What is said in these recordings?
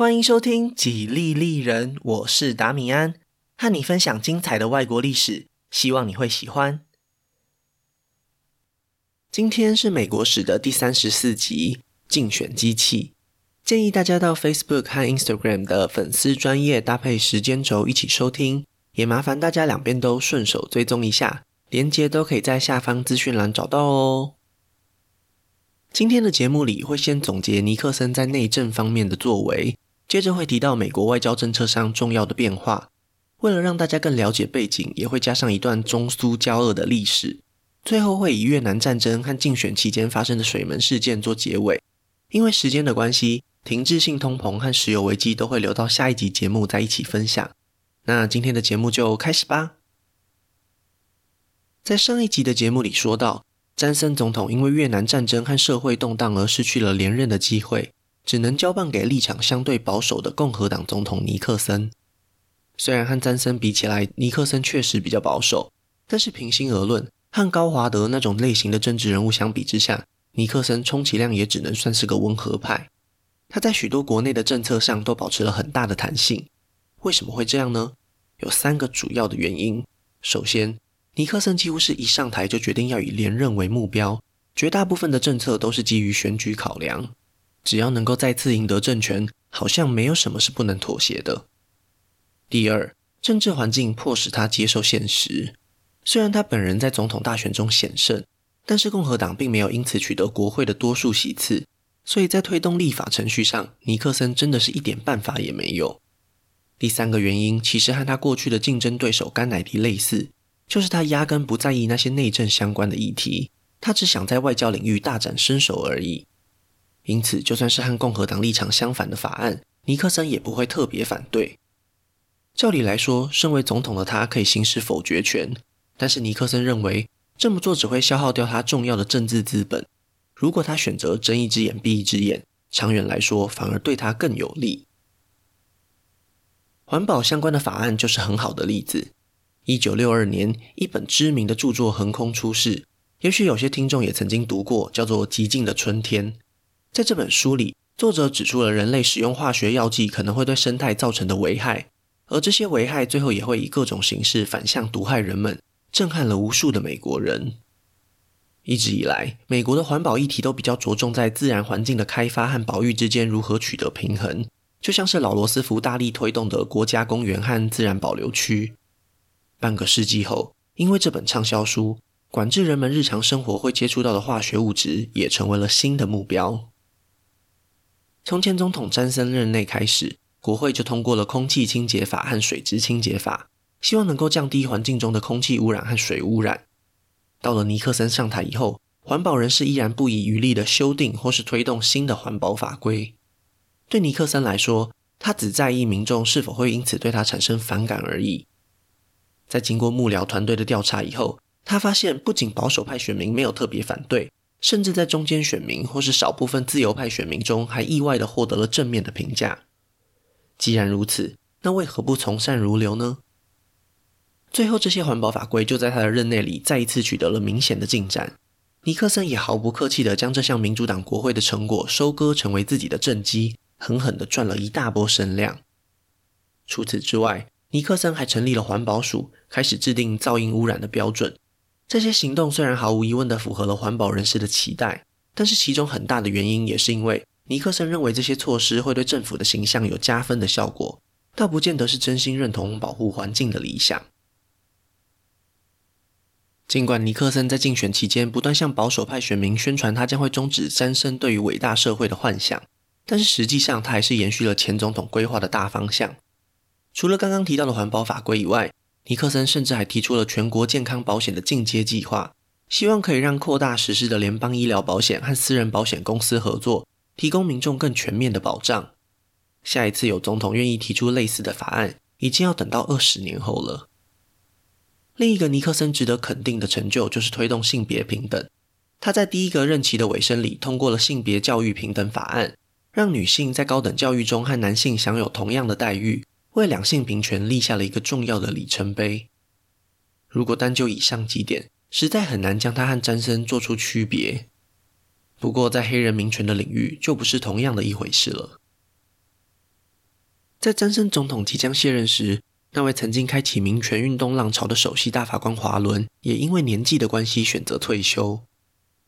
欢迎收听《几利利人》，我是达米安，和你分享精彩的外国历史，希望你会喜欢。今天是美国史的第三十四集，竞选机器。建议大家到 Facebook 和 Instagram 的粉丝专页搭配时间轴一起收听，也麻烦大家两边都顺手追踪一下，连接都可以在下方资讯栏找到哦。今天的节目里会先总结尼克森在内政方面的作为。接着会提到美国外交政策上重要的变化，为了让大家更了解背景，也会加上一段中苏交恶的历史。最后会以越南战争和竞选期间发生的水门事件做结尾。因为时间的关系，停滞性通膨和石油危机都会留到下一集节目再一起分享。那今天的节目就开始吧。在上一集的节目里说到，詹森总统因为越南战争和社会动荡而失去了连任的机会。只能交棒给立场相对保守的共和党总统尼克森。虽然和詹森比起来，尼克森确实比较保守，但是平心而论，和高华德那种类型的政治人物相比之下，尼克森充其量也只能算是个温和派。他在许多国内的政策上都保持了很大的弹性。为什么会这样呢？有三个主要的原因。首先，尼克森几乎是一上台就决定要以连任为目标，绝大部分的政策都是基于选举考量。只要能够再次赢得政权，好像没有什么是不能妥协的。第二，政治环境迫使他接受现实。虽然他本人在总统大选中险胜，但是共和党并没有因此取得国会的多数席次，所以在推动立法程序上，尼克森真的是一点办法也没有。第三个原因其实和他过去的竞争对手甘乃迪类似，就是他压根不在意那些内政相关的议题，他只想在外交领域大展身手而已。因此，就算是和共和党立场相反的法案，尼克森也不会特别反对。照理来说，身为总统的他可以行使否决权，但是尼克森认为这么做只会消耗掉他重要的政治资本。如果他选择睁一只眼闭一只眼，长远来说反而对他更有利。环保相关的法案就是很好的例子。一九六二年，一本知名的著作横空出世，也许有些听众也曾经读过，叫做《寂静的春天》。在这本书里，作者指出了人类使用化学药剂可能会对生态造成的危害，而这些危害最后也会以各种形式反向毒害人们，震撼了无数的美国人。一直以来，美国的环保议题都比较着重在自然环境的开发和保育之间如何取得平衡，就像是老罗斯福大力推动的国家公园和自然保留区。半个世纪后，因为这本畅销书，管制人们日常生活会接触到的化学物质也成为了新的目标。从前总统詹森任内开始，国会就通过了空气清洁法和水质清洁法，希望能够降低环境中的空气污染和水污染。到了尼克森上台以后，环保人士依然不遗余力地修订或是推动新的环保法规。对尼克森来说，他只在意民众是否会因此对他产生反感而已。在经过幕僚团队的调查以后，他发现不仅保守派选民没有特别反对。甚至在中间选民或是少部分自由派选民中，还意外地获得了正面的评价。既然如此，那为何不从善如流呢？最后，这些环保法规就在他的任内里再一次取得了明显的进展。尼克森也毫不客气地将这项民主党国会的成果收割成为自己的政绩，狠狠地赚了一大波声量。除此之外，尼克森还成立了环保署，开始制定噪音污染的标准。这些行动虽然毫无疑问地符合了环保人士的期待，但是其中很大的原因也是因为尼克森认为这些措施会对政府的形象有加分的效果，倒不见得是真心认同保护环境的理想。尽管尼克森在竞选期间不断向保守派选民宣传他将会终止詹森对于伟大社会的幻想，但是实际上他还是延续了前总统规划的大方向。除了刚刚提到的环保法规以外，尼克森甚至还提出了全国健康保险的进阶计划，希望可以让扩大实施的联邦医疗保险和私人保险公司合作，提供民众更全面的保障。下一次有总统愿意提出类似的法案，已经要等到二十年后了。另一个尼克森值得肯定的成就就是推动性别平等。他在第一个任期的尾声里通过了性别教育平等法案，让女性在高等教育中和男性享有同样的待遇。为两性平权立下了一个重要的里程碑。如果单就以上几点，实在很难将他和詹森做出区别。不过，在黑人民权的领域，就不是同样的一回事了。在詹森总统即将卸任时，那位曾经开启民权运动浪潮的首席大法官华伦，也因为年纪的关系选择退休。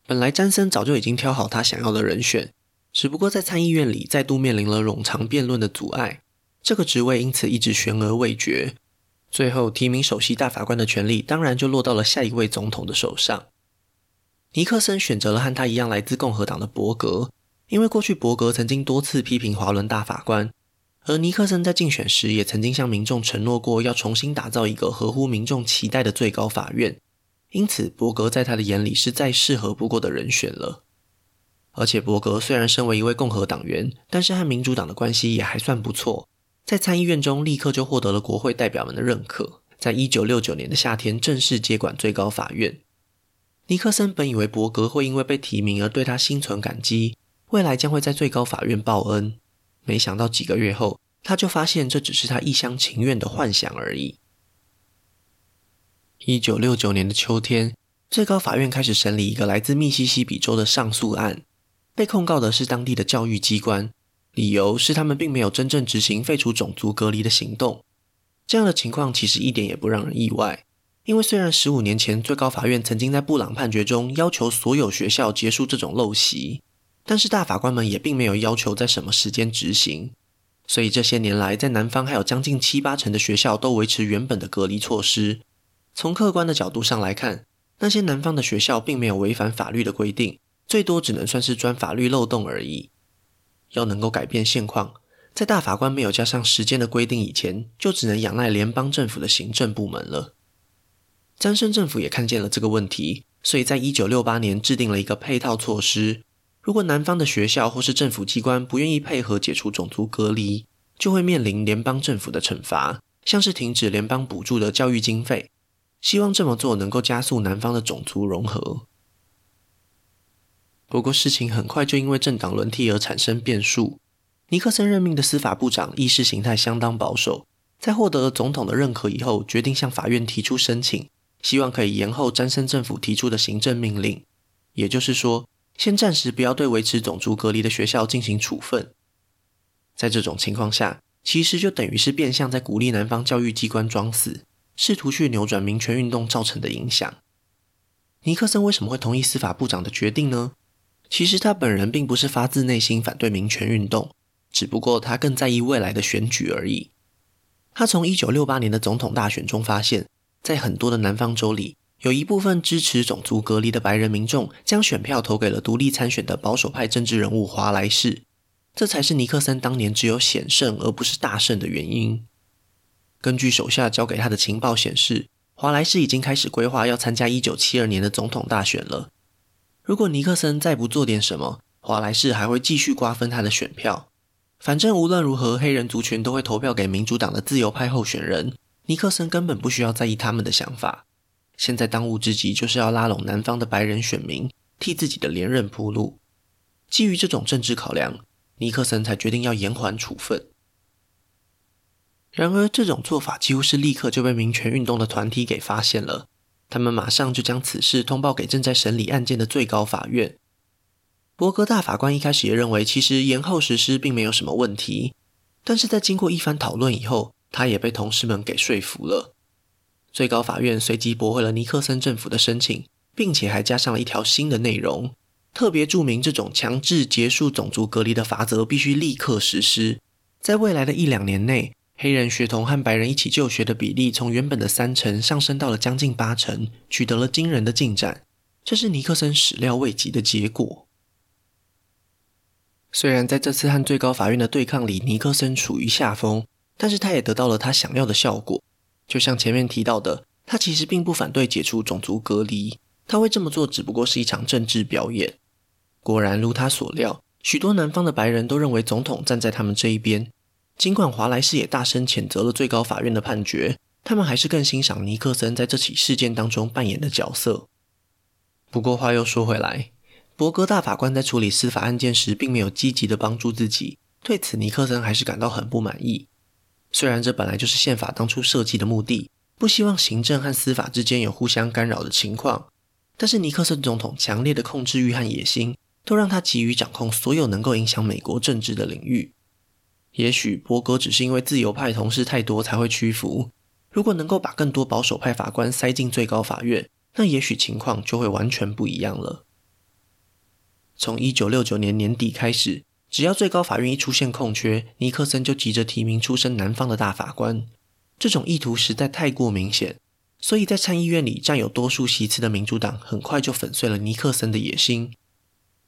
本来詹森早就已经挑好他想要的人选，只不过在参议院里再度面临了冗长辩论的阻碍，这个职位因此一直悬而未决。最后提名首席大法官的权利，当然就落到了下一位总统的手上。尼克森选择了和他一样来自共和党的伯格，因为过去伯格曾经多次批评华伦大法官。而尼克森在竞选时也曾经向民众承诺过，要重新打造一个合乎民众期待的最高法院，因此伯格在他的眼里是再适合不过的人选了。而且伯格虽然身为一位共和党员，但是和民主党的关系也还算不错，在参议院中立刻就获得了国会代表们的认可，在一九六九年的夏天正式接管最高法院。尼克森本以为伯格会因为被提名而对他心存感激，未来将会在最高法院报恩。没想到几个月后，他就发现这只是他一厢情愿的幻想而已。一九六九年的秋天，最高法院开始审理一个来自密西西比州的上诉案，被控告的是当地的教育机关，理由是他们并没有真正执行废除种族隔离的行动。这样的情况其实一点也不让人意外，因为虽然十五年前最高法院曾经在布朗判决中要求所有学校结束这种陋习。但是大法官们也并没有要求在什么时间执行，所以这些年来，在南方还有将近七八成的学校都维持原本的隔离措施。从客观的角度上来看，那些南方的学校并没有违反法律的规定，最多只能算是钻法律漏洞而已。要能够改变现况，在大法官没有加上时间的规定以前，就只能仰赖联邦政府的行政部门了。詹森政府也看见了这个问题，所以在一九六八年制定了一个配套措施。如果南方的学校或是政府机关不愿意配合解除种族隔离，就会面临联邦政府的惩罚，像是停止联邦补助的教育经费。希望这么做能够加速南方的种族融合。不过事情很快就因为政党轮替而产生变数。尼克森任命的司法部长意识形态相当保守，在获得了总统的认可以后，决定向法院提出申请，希望可以延后詹森政府提出的行政命令。也就是说，先暂时不要对维持种族隔离的学校进行处分。在这种情况下，其实就等于是变相在鼓励南方教育机关装死，试图去扭转民权运动造成的影响。尼克森为什么会同意司法部长的决定呢？其实他本人并不是发自内心反对民权运动，只不过他更在意未来的选举而已。他从1968年的总统大选中发现，在很多的南方州里，有一部分支持种族隔离的白人民众将选票投给了独立参选的保守派政治人物华莱士，这才是尼克森当年只有险胜而不是大胜的原因。根据手下交给他的情报显示，华莱士已经开始规划要参加1972年的总统大选了。如果尼克森再不做点什么，华莱士还会继续瓜分他的选票。反正无论如何，黑人族群都会投票给民主党的自由派候选人，尼克森根本不需要在意他们的想法。现在当务之急就是要拉拢南方的白人选民，替自己的连任铺路。基于这种政治考量，尼克森才决定要延缓处分。然而，这种做法几乎是立刻就被民权运动的团体给发现了，他们马上就将此事通报给正在审理案件的最高法院。伯格大法官一开始也认为，其实延后实施并没有什么问题，但是在经过一番讨论以后，他也被同事们给说服了。最高法院随即驳回了尼克森政府的申请，并且还加上了一条新的内容，特别注明这种强制结束种族隔离的法则必须立刻实施。在未来的一两年内，黑人学童和白人一起就学的比例从原本的三成上升到了将近八成，取得了惊人的进展。这是尼克森始料未及的结果。虽然在这次和最高法院的对抗里，尼克森处于下风，但是他也得到了他想要的效果。就像前面提到的，他其实并不反对解除种族隔离，他会这么做只不过是一场政治表演。果然如他所料，许多南方的白人都认为总统站在他们这一边。尽管华莱士也大声谴责了最高法院的判决，他们还是更欣赏尼克森在这起事件当中扮演的角色。不过话又说回来，伯格大法官在处理司法案件时，并没有积极的帮助自己，对此尼克森还是感到很不满意。虽然这本来就是宪法当初设计的目的，不希望行政和司法之间有互相干扰的情况，但是尼克森总统强烈的控制欲和野心，都让他急于掌控所有能够影响美国政治的领域。也许伯格只是因为自由派同事太多才会屈服。如果能够把更多保守派法官塞进最高法院，那也许情况就会完全不一样了。从一九六九年年底开始，只要最高法院一出现空缺，尼克森就急着提名出身南方的大法官。这种意图实在太过明显，所以在参议院里占有多数席次的民主党很快就粉碎了尼克森的野心。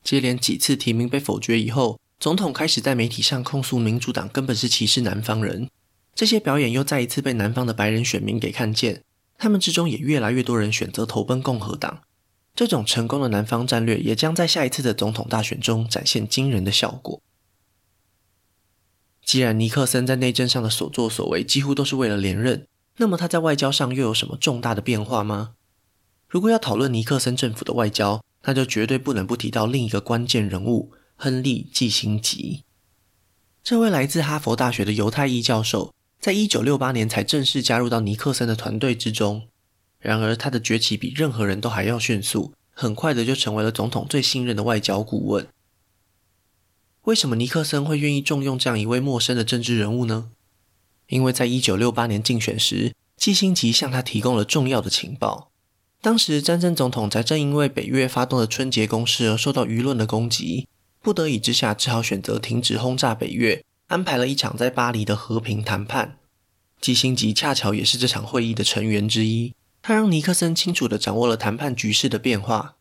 接连几次提名被否决以后，总统开始在媒体上控诉民主党根本是歧视南方人。这些表演又再一次被南方的白人选民给看见，他们之中也越来越多人选择投奔共和党。这种成功的南方战略也将在下一次的总统大选中展现惊人的效果。既然尼克森在内政上的所作所为几乎都是为了连任，那么他在外交上又有什么重大的变化吗？如果要讨论尼克森政府的外交，那就绝对不能不提到另一个关键人物——亨利·季辛吉。这位来自哈佛大学的犹太裔教授。在一九六八年才正式加入到尼克森的团队之中，然而他的崛起比任何人都还要迅速，很快的就成为了总统最信任的外交顾问。为什么尼克森会愿意重用这样一位陌生的政治人物呢？因为在一九六八年竞选时，季辛吉向他提供了重要的情报。当时詹森总统才正因为北约发动的春节攻势而受到舆论的攻击，不得已之下只好选择停止轰炸北越。安排了一场在巴黎的和平谈判，基辛吉恰巧也是这场会议的成员之一。他让尼克森清楚地掌握了谈判局势的变化。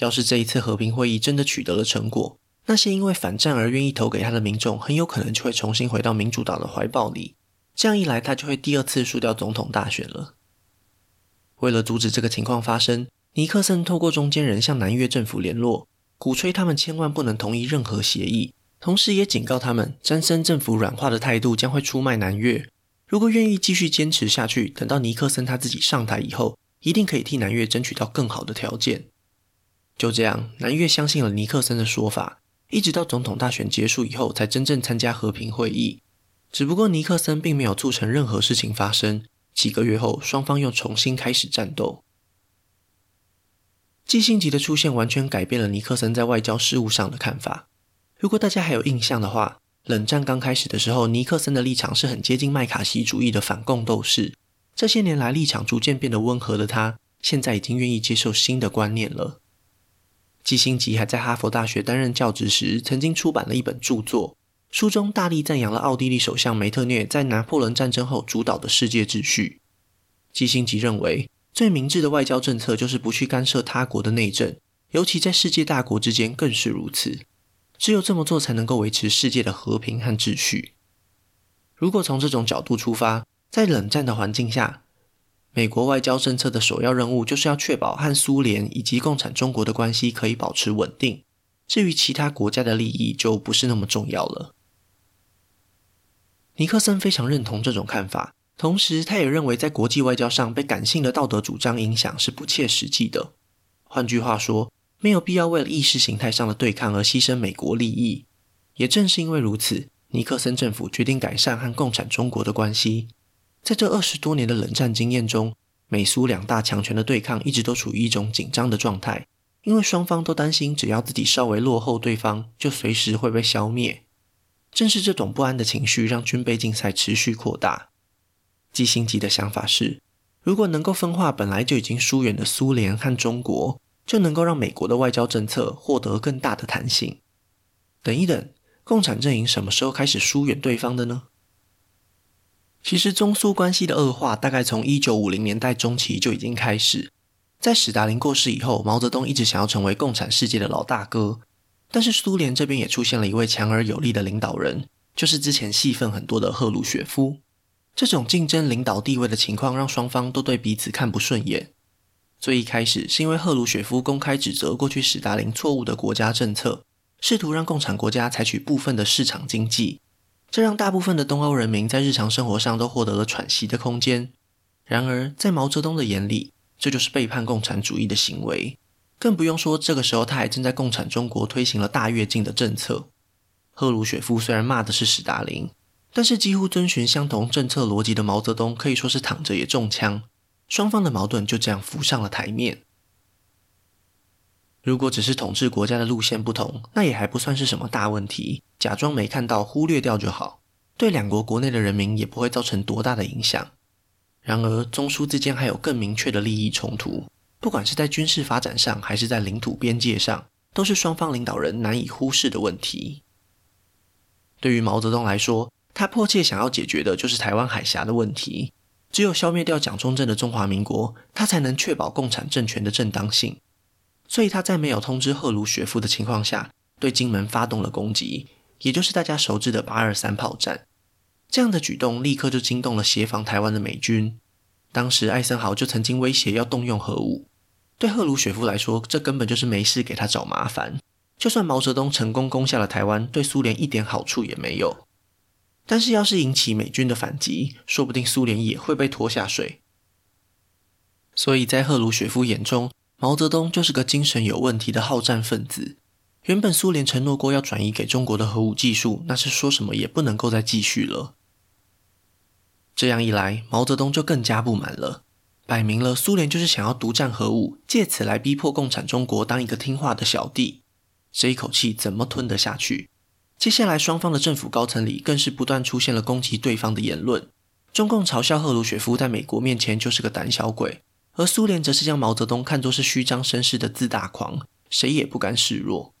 要是这一次和平会议真的取得了成果，那些因为反战而愿意投给他的民众，很有可能就会重新回到民主党的怀抱里。这样一来，他就会第二次输掉总统大选了。为了阻止这个情况发生，尼克森透过中间人向南越政府联络，鼓吹他们千万不能同意任何协议。同时也警告他们，詹森政府软化的态度将会出卖南越。如果愿意继续坚持下去，等到尼克森他自己上台以后，一定可以替南越争取到更好的条件。就这样，南越相信了尼克森的说法，一直到总统大选结束以后，才真正参加和平会议。只不过尼克森并没有促成任何事情发生。几个月后，双方又重新开始战斗。季辛吉的出现完全改变了尼克森在外交事务上的看法。如果大家还有印象的话，冷战刚开始的时候，尼克森的立场是很接近麦卡锡主义的反共斗士。这些年来，立场逐渐变得温和的他，现在已经愿意接受新的观念了。基辛吉还在哈佛大学担任教职时，曾经出版了一本著作，书中大力赞扬了奥地利首相梅特涅在拿破仑战争后主导的世界秩序。基辛吉认为，最明智的外交政策就是不去干涉他国的内政，尤其在世界大国之间更是如此。只有这么做，才能够维持世界的和平和秩序。如果从这种角度出发，在冷战的环境下，美国外交政策的首要任务就是要确保和苏联以及共产中国的关系可以保持稳定。至于其他国家的利益，就不是那么重要了。尼克森非常认同这种看法，同时他也认为，在国际外交上被感性的道德主张影响是不切实际的。换句话说，没有必要为了意识形态上的对抗而牺牲美国利益。也正是因为如此，尼克森政府决定改善和共产中国的关系。在这二十多年的冷战经验中，美苏两大强权的对抗一直都处于一种紧张的状态，因为双方都担心，只要自己稍微落后对方，就随时会被消灭。正是这种不安的情绪，让军备竞赛持续扩大。基辛吉的想法是，如果能够分化本来就已经疏远的苏联和中国。就能够让美国的外交政策获得更大的弹性。等一等，共产阵营什么时候开始疏远对方的呢？其实中苏关系的恶化大概从一九五零年代中期就已经开始。在史达林过世以后，毛泽东一直想要成为共产世界的老大哥，但是苏联这边也出现了一位强而有力的领导人，就是之前戏份很多的赫鲁雪夫。这种竞争领导地位的情况，让双方都对彼此看不顺眼。最一开始是因为赫鲁雪夫公开指责过去史达林错误的国家政策，试图让共产国家采取部分的市场经济，这让大部分的东欧人民在日常生活上都获得了喘息的空间。然而，在毛泽东的眼里，这就是背叛共产主义的行为。更不用说这个时候他还正在共产中国推行了大跃进的政策。赫鲁雪夫虽然骂的是史达林，但是几乎遵循相同政策逻辑的毛泽东可以说是躺着也中枪。双方的矛盾就这样浮上了台面。如果只是统治国家的路线不同，那也还不算是什么大问题，假装没看到，忽略掉就好。对两国国内的人民也不会造成多大的影响。然而，中苏之间还有更明确的利益冲突，不管是在军事发展上，还是在领土边界上，都是双方领导人难以忽视的问题。对于毛泽东来说，他迫切想要解决的就是台湾海峡的问题。只有消灭掉蒋中正的中华民国，他才能确保共产政权的正当性。所以他在没有通知赫鲁雪夫的情况下，对金门发动了攻击，也就是大家熟知的八二三炮战。这样的举动立刻就惊动了协防台湾的美军。当时艾森豪就曾经威胁要动用核武。对赫鲁雪夫来说，这根本就是没事给他找麻烦。就算毛泽东成功攻下了台湾，对苏联一点好处也没有。但是，要是引起美军的反击，说不定苏联也会被拖下水。所以在赫鲁雪夫眼中，毛泽东就是个精神有问题的好战分子。原本苏联承诺过要转移给中国的核武技术，那是说什么也不能够再继续了。这样一来，毛泽东就更加不满了。摆明了，苏联就是想要独占核武，借此来逼迫共产中国当一个听话的小弟。这一口气怎么吞得下去？接下来，双方的政府高层里更是不断出现了攻击对方的言论。中共嘲笑赫鲁雪夫在美国面前就是个胆小鬼，而苏联则是将毛泽东看作是虚张声势的自大狂，谁也不甘示弱。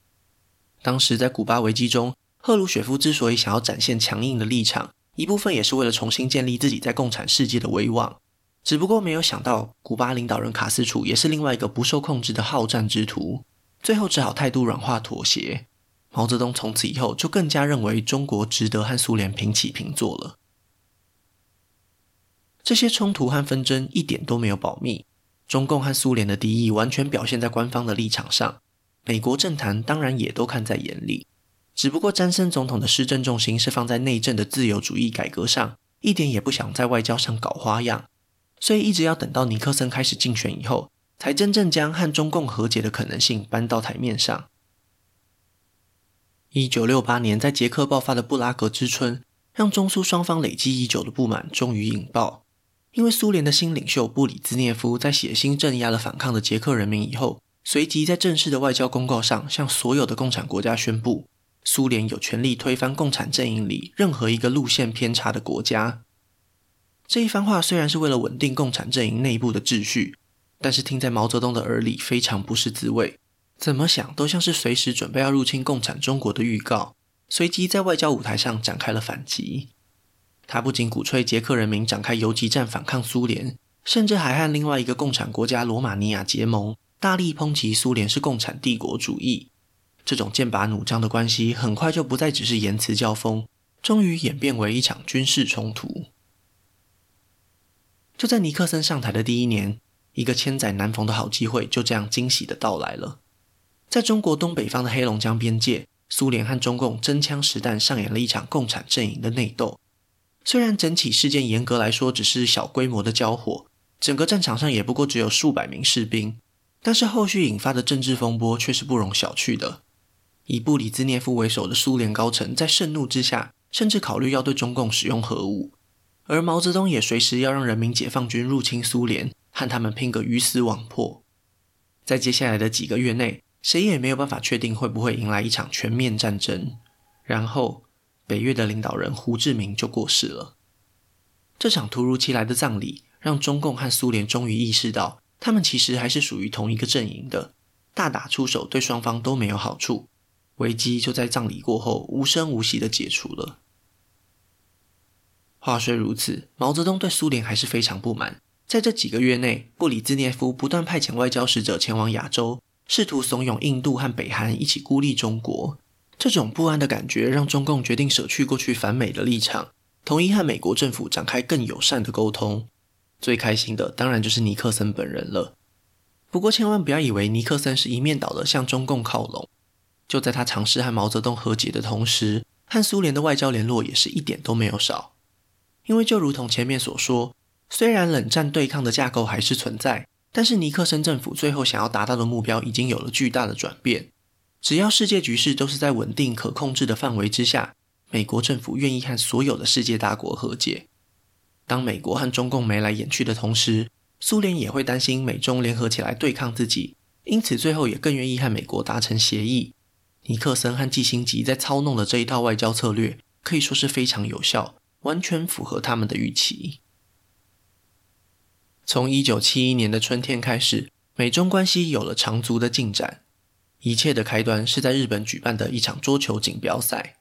当时在古巴危机中，赫鲁雪夫之所以想要展现强硬的立场，一部分也是为了重新建立自己在共产世界的威望。只不过没有想到，古巴领导人卡斯楚也是另外一个不受控制的好战之徒，最后只好态度软化妥协。毛泽东从此以后就更加认为中国值得和苏联平起平坐了。这些冲突和纷争一点都没有保密，中共和苏联的敌意完全表现在官方的立场上，美国政坛当然也都看在眼里。只不过詹森总统的施政重心是放在内政的自由主义改革上，一点也不想在外交上搞花样，所以一直要等到尼克森开始竞选以后，才真正将和中共和解的可能性搬到台面上。一九六八年，在捷克爆发的布拉格之春，让中苏双方累积已久的不满终于引爆。因为苏联的新领袖布里兹涅夫在血腥镇压了反抗的捷克人民以后，随即在正式的外交公告上向所有的共产国家宣布，苏联有权利推翻共产阵营里任何一个路线偏差的国家。这一番话虽然是为了稳定共产阵营内部的秩序，但是听在毛泽东的耳里非常不是滋味。怎么想都像是随时准备要入侵共产中国的预告，随即在外交舞台上展开了反击。他不仅鼓吹捷克人民展开游击战反抗苏联，甚至还和另外一个共产国家罗马尼亚结盟，大力抨击苏联是共产帝国主义。这种剑拔弩张的关系很快就不再只是言辞交锋，终于演变为一场军事冲突。就在尼克森上台的第一年，一个千载难逢的好机会就这样惊喜地到来了。在中国东北方的黑龙江边界，苏联和中共真枪实弹上演了一场共产阵营的内斗。虽然整起事件严格来说只是小规模的交火，整个战场上也不过只有数百名士兵，但是后续引发的政治风波却是不容小觑的。以布里兹涅夫为首的苏联高层在盛怒之下，甚至考虑要对中共使用核武，而毛泽东也随时要让人民解放军入侵苏联，和他们拼个鱼死网破。在接下来的几个月内，谁也没有办法确定会不会迎来一场全面战争。然后，北越的领导人胡志明就过世了。这场突如其来的葬礼，让中共和苏联终于意识到，他们其实还是属于同一个阵营的。大打出手对双方都没有好处。危机就在葬礼过后无声无息地解除了。话虽如此，毛泽东对苏联还是非常不满。在这几个月内，布里兹涅夫不断派遣外交使者前往亚洲。试图怂恿印度和北韩一起孤立中国，这种不安的感觉让中共决定舍去过去反美的立场，同意和美国政府展开更友善的沟通。最开心的当然就是尼克森本人了。不过千万不要以为尼克森是一面倒的向中共靠拢，就在他尝试和毛泽东和解的同时，和苏联的外交联络也是一点都没有少。因为就如同前面所说，虽然冷战对抗的架构还是存在。但是尼克森政府最后想要达到的目标已经有了巨大的转变。只要世界局势都是在稳定可控制的范围之下，美国政府愿意和所有的世界大国和解。当美国和中共眉来眼去的同时，苏联也会担心美中联合起来对抗自己，因此最后也更愿意和美国达成协议。尼克森和季辛吉在操弄的这一套外交策略，可以说是非常有效，完全符合他们的预期。从一九七一年的春天开始，美中关系有了长足的进展。一切的开端是在日本举办的一场桌球锦标赛。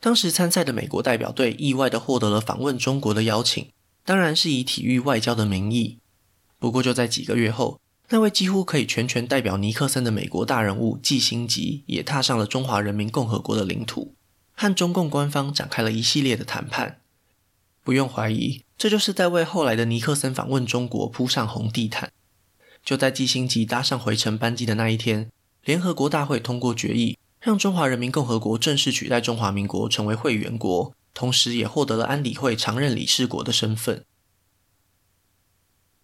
当时参赛的美国代表队意外地获得了访问中国的邀请，当然是以体育外交的名义。不过就在几个月后，那位几乎可以全权代表尼克森的美国大人物季辛吉也踏上了中华人民共和国的领土，和中共官方展开了一系列的谈判。不用怀疑，这就是在为后来的尼克森访问中国铺上红地毯。就在基辛吉搭上回程班机的那一天，联合国大会通过决议，让中华人民共和国正式取代中华民国成为会员国，同时也获得了安理会常任理事国的身份。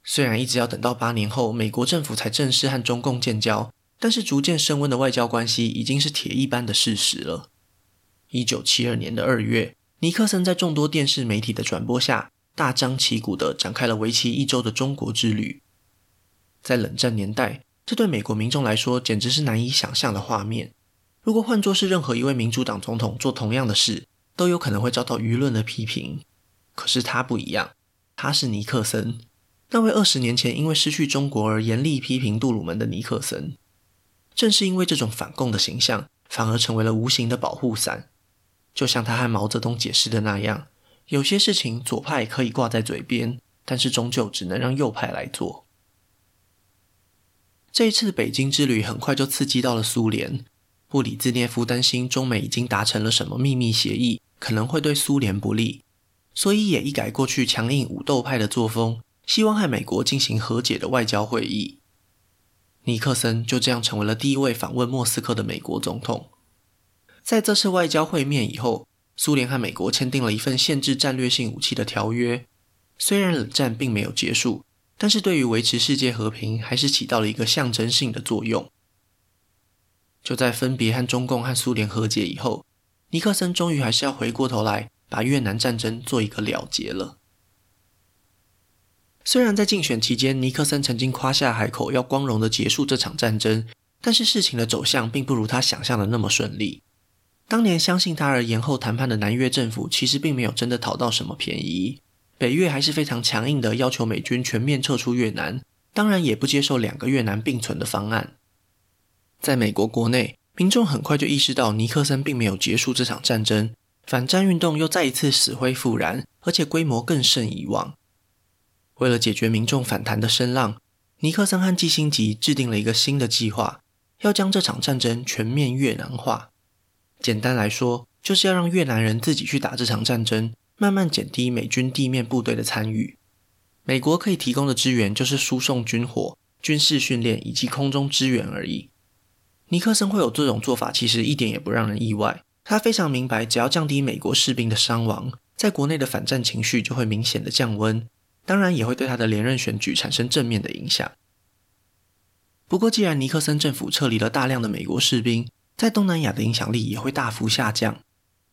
虽然一直要等到八年后，美国政府才正式和中共建交，但是逐渐升温的外交关系已经是铁一般的事实了。一九七二年的二月，尼克森在众多电视媒体的转播下，大张旗鼓地展开了为期一周的中国之旅。在冷战年代，这对美国民众来说简直是难以想象的画面。如果换作是任何一位民主党总统做同样的事，都有可能会遭到舆论的批评。可是他不一样，他是尼克森，那位二十年前因为失去中国而严厉批评杜鲁门的尼克森。正是因为这种反共的形象，反而成为了无形的保护伞。就像他和毛泽东解释的那样，有些事情左派可以挂在嘴边，但是终究只能让右派来做。这一次北京之旅很快就刺激到了苏联，布里兹涅夫担心中美已经达成了什么秘密协议，可能会对苏联不利，所以也一改过去强硬武斗派的作风，希望和美国进行和解的外交会议。尼克森就这样成为了第一位访问莫斯科的美国总统。在这次外交会面以后，苏联和美国签订了一份限制战略性武器的条约，虽然冷战并没有结束。但是对于维持世界和平，还是起到了一个象征性的作用。就在分别和中共和苏联和解以后，尼克森终于还是要回过头来把越南战争做一个了结了。虽然在竞选期间，尼克森曾经夸下海口要光荣的结束这场战争，但是事情的走向并不如他想象的那么顺利。当年相信他而延后谈判的南越政府，其实并没有真的讨到什么便宜。北越还是非常强硬的，要求美军全面撤出越南，当然也不接受两个越南并存的方案。在美国国内，民众很快就意识到尼克森并没有结束这场战争，反战运动又再一次死灰复燃，而且规模更甚以往。为了解决民众反弹的声浪，尼克森和季辛吉制定了一个新的计划，要将这场战争全面越南化。简单来说，就是要让越南人自己去打这场战争。慢慢减低美军地面部队的参与，美国可以提供的支援就是输送军火、军事训练以及空中支援而已。尼克森会有这种做法，其实一点也不让人意外。他非常明白，只要降低美国士兵的伤亡，在国内的反战情绪就会明显的降温，当然也会对他的连任选举产生正面的影响。不过，既然尼克森政府撤离了大量的美国士兵，在东南亚的影响力也会大幅下降。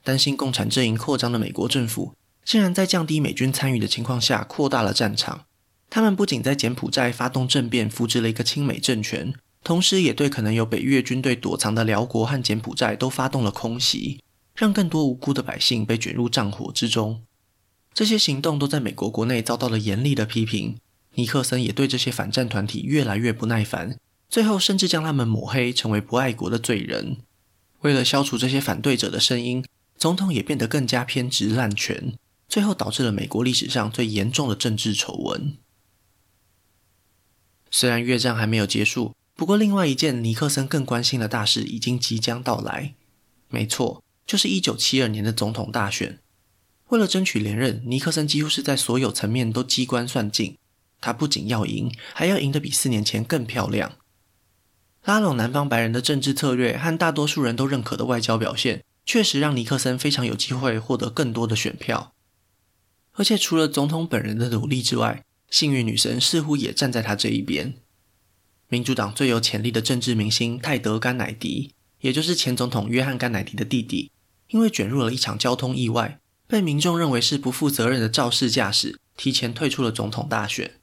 担心共产阵营扩张的美国政府，竟然在降低美军参与的情况下扩大了战场。他们不仅在柬埔寨发动政变，扶植了一个亲美政权，同时也对可能有北越军队躲藏的寮国和柬埔寨都发动了空袭，让更多无辜的百姓被卷入战火之中。这些行动都在美国国内遭到了严厉的批评。尼克森也对这些反战团体越来越不耐烦，最后甚至将他们抹黑，成为不爱国的罪人。为了消除这些反对者的声音，总统也变得更加偏执滥权，最后导致了美国历史上最严重的政治丑闻。虽然越战还没有结束，不过另外一件尼克森更关心的大事已经即将到来。没错，就是一九七二年的总统大选。为了争取连任，尼克森几乎是在所有层面都机关算尽。他不仅要赢，还要赢得比四年前更漂亮。拉拢南方白人的政治策略和大多数人都认可的外交表现。确实让尼克森非常有机会获得更多的选票，而且除了总统本人的努力之外，幸运女神似乎也站在他这一边。民主党最有潜力的政治明星泰德·甘乃迪，也就是前总统约翰·甘乃迪的弟弟，因为卷入了一场交通意外，被民众认为是不负责任的肇事驾驶，提前退出了总统大选。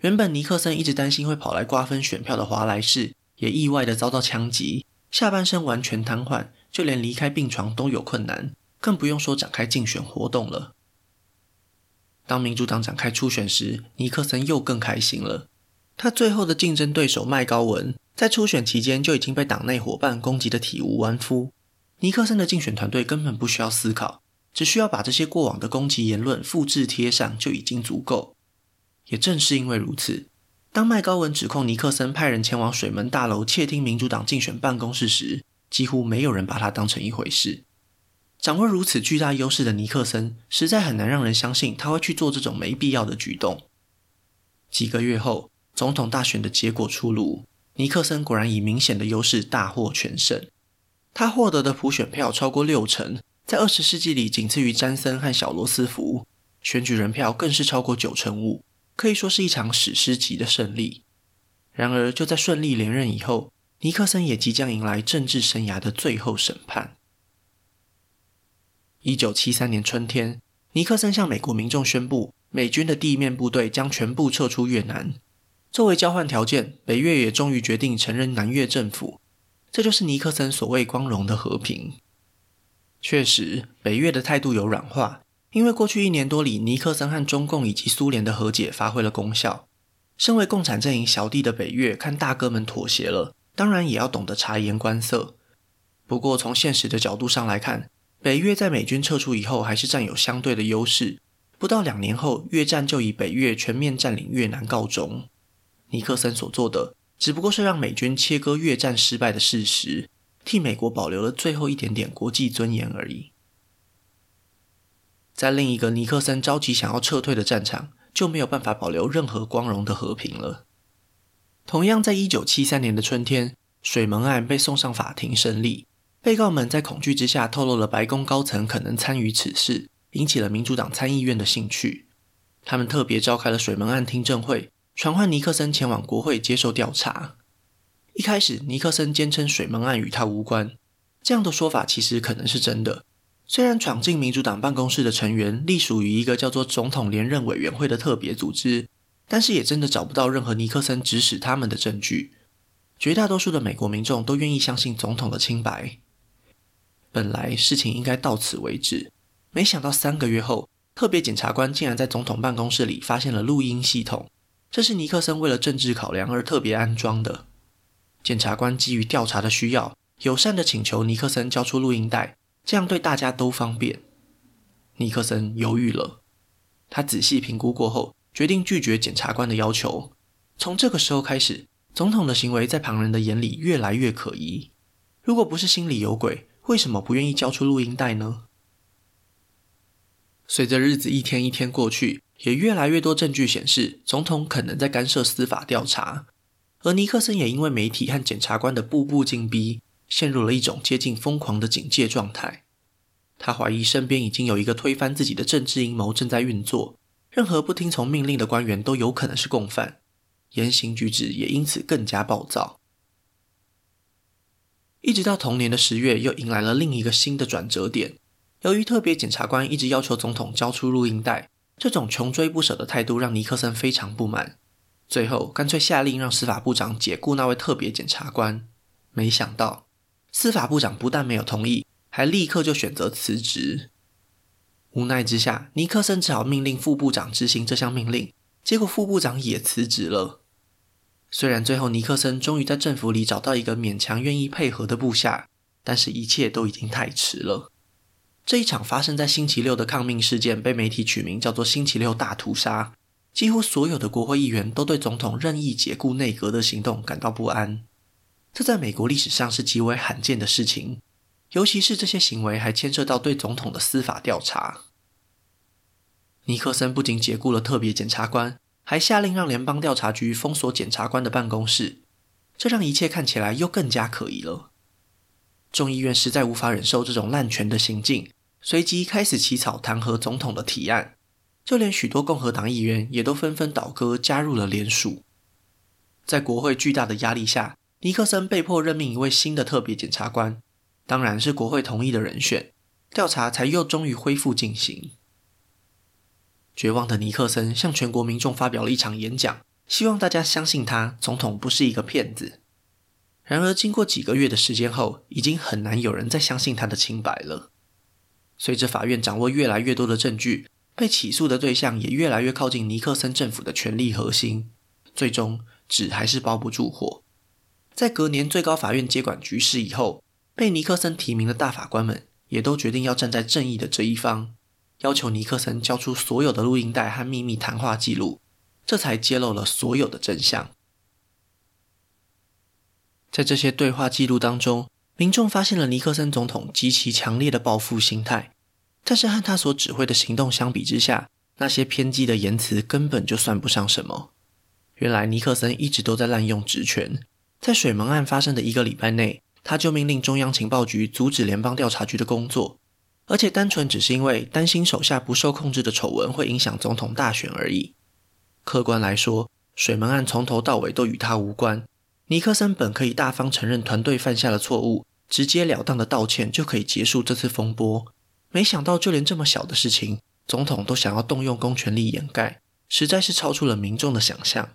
原本尼克森一直担心会跑来瓜分选票的华莱士，也意外地遭到枪击，下半身完全瘫痪。就连离开病床都有困难，更不用说展开竞选活动了。当民主党展开初选时，尼克森又更开心了。他最后的竞争对手麦高文，在初选期间就已经被党内伙伴攻击得体无完肤。尼克森的竞选团队根本不需要思考，只需要把这些过往的攻击言论复制贴上就已经足够。也正是因为如此，当麦高文指控尼克森派人前往水门大楼窃听民主党竞选办公室时，几乎没有人把他当成一回事。掌握如此巨大优势的尼克森，实在很难让人相信他会去做这种没必要的举动。几个月后，总统大选的结果出炉，尼克森果然以明显的优势大获全胜。他获得的普选票超过六成，在二十世纪里仅次于詹森和小罗斯福。选举人票更是超过九成五，可以说是一场史诗级的胜利。然而，就在顺利连任以后，尼克森也即将迎来政治生涯的最后审判。一九七三年春天，尼克森向美国民众宣布，美军的地面部队将全部撤出越南。作为交换条件，北越也终于决定承认南越政府。这就是尼克森所谓光荣的和平。确实，北越的态度有软化，因为过去一年多里，尼克森和中共以及苏联的和解发挥了功效。身为共产阵营小弟的北越，看大哥们妥协了，当然也要懂得察言观色。不过，从现实的角度上来看，北越在美军撤出以后，还是占有相对的优势。不到两年后，越战就以北越全面占领越南告终。尼克森所做的，只不过是让美军切割越战失败的事实，替美国保留了最后一点点国际尊严而已。在另一个尼克森着急想要撤退的战场，就没有办法保留任何光荣的和平了。同样，在一九七三年的春天，水门案被送上法庭审理。被告们在恐惧之下透露了白宫高层可能参与此事，引起了民主党参议院的兴趣。他们特别召开了水门案听证会，传唤尼克森前往国会接受调查。一开始，尼克森坚称水门案与他无关，这样的说法其实可能是真的。虽然闯进民主党办公室的成员隶属于一个叫做总统连任委员会的特别组织，但是也真的找不到任何尼克森指使他们的证据。绝大多数的美国民众都愿意相信总统的清白。本来事情应该到此为止，没想到三个月后，特别检察官竟然在总统办公室里发现了录音系统。这是尼克森为了政治考量而特别安装的。检察官基于调查的需要，友善地请求尼克森交出录音带，这样对大家都方便。尼克森犹豫了，他仔细评估过后，决定拒绝检察官的要求。从这个时候开始，总统的行为在旁人的眼里越来越可疑。如果不是心里有鬼，为什么不愿意交出录音带呢？随着日子一天一天过去，也越来越多证据显示总统可能在干涉司法调查，而尼克森也因为媒体和检察官的步步紧逼，陷入了一种接近疯狂的警戒状态。他怀疑身边已经有一个推翻自己的政治阴谋正在运作，任何不听从命令的官员都有可能是共犯，言行举止也因此更加暴躁。一直到同年的十月，又迎来了另一个新的转折点。由于特别检察官一直要求总统交出录音带，这种穷追不舍的态度让尼克森非常不满。最后，干脆下令让司法部长解雇那位特别检察官。没想到，司法部长不但没有同意，还立刻就选择辞职。无奈之下，尼克森只好命令副部长执行这项命令。结果，副部长也辞职了。虽然最后尼克森终于在政府里找到一个勉强愿意配合的部下，但是一切都已经太迟了。这一场发生在星期六的抗命事件被媒体取名叫做“星期六大屠杀”。几乎所有的国会议员都对总统任意解雇内阁的行动感到不安。这在美国历史上是极为罕见的事情，尤其是这些行为还牵涉到对总统的司法调查。尼克森不仅解雇了特别检察官。还下令让联邦调查局封锁检察官的办公室，这让一切看起来又更加可疑了。众议院实在无法忍受这种滥权的行径，随即开始起草弹劾总统的提案，就连许多共和党议员也都纷纷倒戈，加入了联署。在国会巨大的压力下，尼克森被迫任命一位新的特别检察官，当然是国会同意的人选，调查才又终于恢复进行。绝望的尼克森向全国民众发表了一场演讲，希望大家相信他，总统不是一个骗子。然而，经过几个月的时间后，已经很难有人再相信他的清白了。随着法院掌握越来越多的证据，被起诉的对象也越来越靠近尼克森政府的权力核心，最终纸还是包不住火。在隔年最高法院接管局势以后，被尼克森提名的大法官们也都决定要站在正义的这一方，要求尼克森交出所有的录音带和秘密谈话记录，这才揭露了所有的真相。在这些对话记录当中，民众发现了尼克森总统极其强烈的报复心态，但是和他所指挥的行动相比之下，那些偏激的言辞根本就算不上什么。原来尼克森一直都在滥用职权，在水门案发生的一个礼拜内，他就命令中央情报局阻止联邦调查局的工作，而且单纯只是因为担心手下不受控制的丑闻会影响总统大选而已。客观来说，水门案从头到尾都与他无关。尼克森本可以大方承认团队犯下了错误，直截了当的道歉就可以结束这次风波。没想到，就连这么小的事情，总统都想要动用公权力掩盖，实在是超出了民众的想象。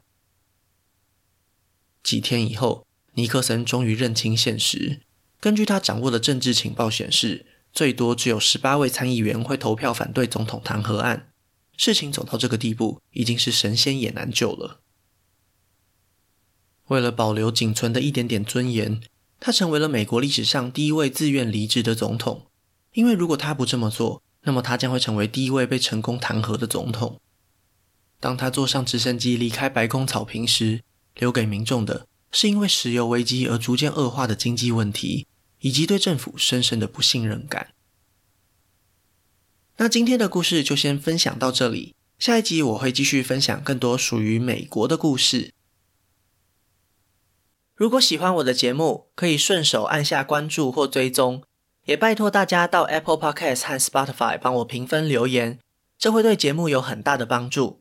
几天以后，尼克森终于认清现实。根据他掌握的政治情报显示，最多只有十八位参议员会投票反对总统弹劾案。事情走到这个地步，已经是神仙也难救了。为了保留仅存的一点点尊严，他成为了美国历史上第一位自愿离职的总统。因为如果他不这么做，那么他将会成为第一位被成功弹劾的总统。当他坐上直升机离开白宫草坪时，留给民众的是因为石油危机而逐渐恶化的经济问题，以及对政府深深的不信任感。那今天的故事就先分享到这里，下一集我会继续分享更多属于美国的故事。如果喜欢我的节目，可以顺手按下关注或追踪，也拜托大家到 Apple Podcast 和 Spotify 帮我评分留言，这会对节目有很大的帮助。